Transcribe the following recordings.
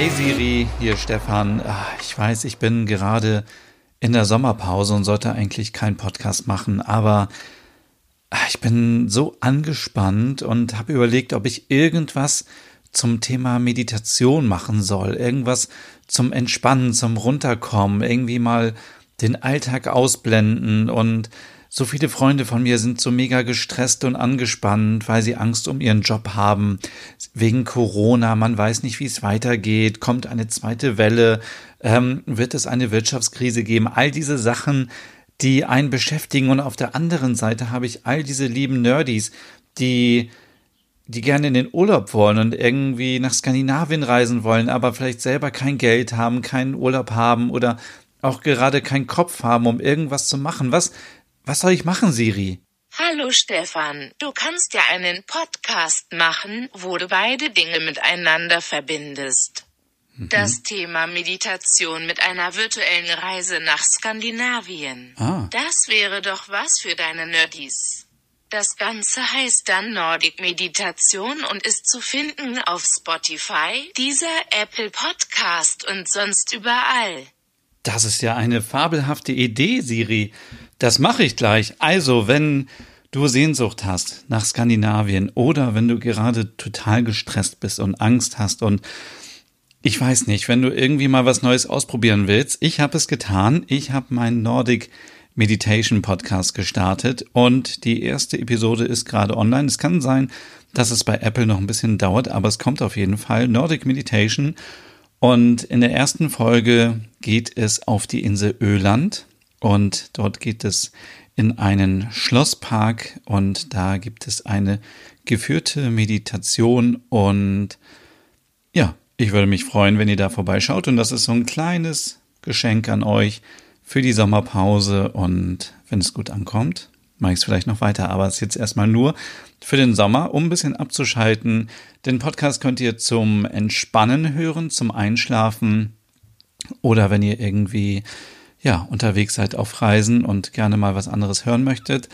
Hey Siri, hier Stefan. Ah, Ich weiß, ich bin gerade in der Sommerpause und sollte eigentlich keinen Podcast machen, aber ah, ich bin so angespannt und habe überlegt, ob ich irgendwas zum Thema Meditation machen soll. Irgendwas zum Entspannen, zum Runterkommen, irgendwie mal den Alltag ausblenden und so viele Freunde von mir sind so mega gestresst und angespannt, weil sie Angst um ihren Job haben. Wegen Corona, man weiß nicht, wie es weitergeht, kommt eine zweite Welle, ähm, wird es eine Wirtschaftskrise geben. All diese Sachen, die einen beschäftigen. Und auf der anderen Seite habe ich all diese lieben Nerdies, die die gerne in den Urlaub wollen und irgendwie nach Skandinavien reisen wollen, aber vielleicht selber kein Geld haben, keinen Urlaub haben oder auch gerade keinen Kopf haben, um irgendwas zu machen. Was, was soll ich machen, Siri? Hallo Stefan, du kannst ja einen Podcast machen, wo du beide Dinge miteinander verbindest. Das Thema Meditation mit einer virtuellen Reise nach Skandinavien. Ah. Das wäre doch was für deine Nerdies. Das Ganze heißt dann Nordic Meditation und ist zu finden auf Spotify, dieser Apple Podcast und sonst überall. Das ist ja eine fabelhafte Idee, Siri. Das mache ich gleich. Also, wenn du Sehnsucht hast nach Skandinavien oder wenn du gerade total gestresst bist und Angst hast und ich weiß nicht, wenn du irgendwie mal was Neues ausprobieren willst, ich habe es getan. Ich habe meinen Nordic Meditation Podcast gestartet und die erste Episode ist gerade online. Es kann sein, dass es bei Apple noch ein bisschen dauert, aber es kommt auf jeden Fall. Nordic Meditation. Und in der ersten Folge geht es auf die Insel Öland. Und dort geht es in einen Schlosspark. Und da gibt es eine geführte Meditation. Und ja, ich würde mich freuen, wenn ihr da vorbeischaut. Und das ist so ein kleines Geschenk an euch für die Sommerpause. Und wenn es gut ankommt, mache ich es vielleicht noch weiter, aber es ist jetzt erstmal nur für den Sommer, um ein bisschen abzuschalten. Den Podcast könnt ihr zum Entspannen hören, zum Einschlafen oder wenn ihr irgendwie ja, unterwegs seid auf Reisen und gerne mal was anderes hören möchtet.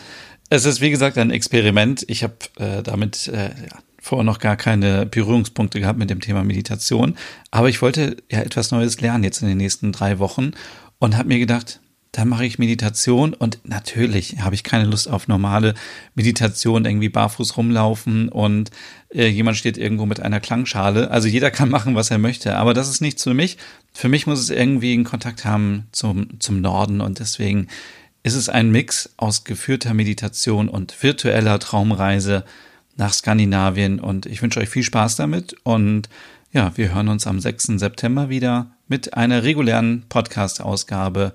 Es ist wie gesagt ein Experiment. Ich habe äh, damit äh, ja, vorher noch gar keine Berührungspunkte gehabt mit dem Thema Meditation, aber ich wollte ja etwas Neues lernen jetzt in den nächsten drei Wochen und habe mir gedacht, dann mache ich Meditation und natürlich habe ich keine Lust auf normale Meditation, irgendwie barfuß rumlaufen und äh, jemand steht irgendwo mit einer Klangschale. Also jeder kann machen, was er möchte, aber das ist nichts für mich. Für mich muss es irgendwie einen Kontakt haben zum, zum Norden und deswegen ist es ein Mix aus geführter Meditation und virtueller Traumreise nach Skandinavien und ich wünsche euch viel Spaß damit und ja, wir hören uns am 6. September wieder mit einer regulären Podcast-Ausgabe